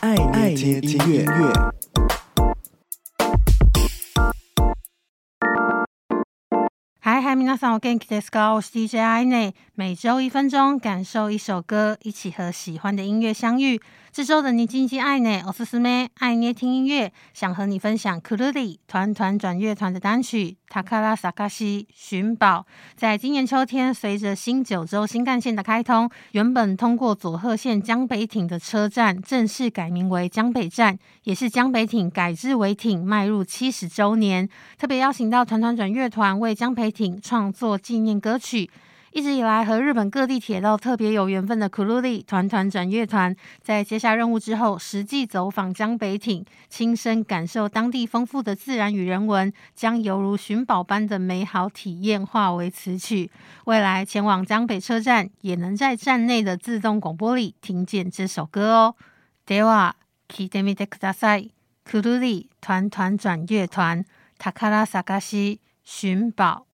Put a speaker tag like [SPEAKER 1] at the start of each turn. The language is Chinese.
[SPEAKER 1] 爱爱听音乐。
[SPEAKER 2] 嗨嗨，皆さんお元気ですか？我是 DJ 爱内，每周一分钟，感受一首歌，一起和喜欢的音乐相遇。这周的你今天爱内，我是思妹，爱捏听音乐，想和你分享 KURURI 团团转乐团的单曲《宝探し寻宝》。在今年秋天，随着新九州新干线的开通，原本通过佐贺县江北町的车站正式改名为江北站，也是江北町改制为町迈入七十周年。特别邀请到团团转乐团为江北町 创作纪念歌曲。一直以来和日本各地铁道特别有缘分的 KURURI 团团转乐团，在接下任务之后，实际走访江北町，亲身感受当地丰富的自然与人文，将犹如寻宝般的美好体验化为词曲。未来前往江北车站，也能在站内的自动广播里听见这首歌哦。では闻いてみてください。KURURI 团团转乐团，宝探し寻宝。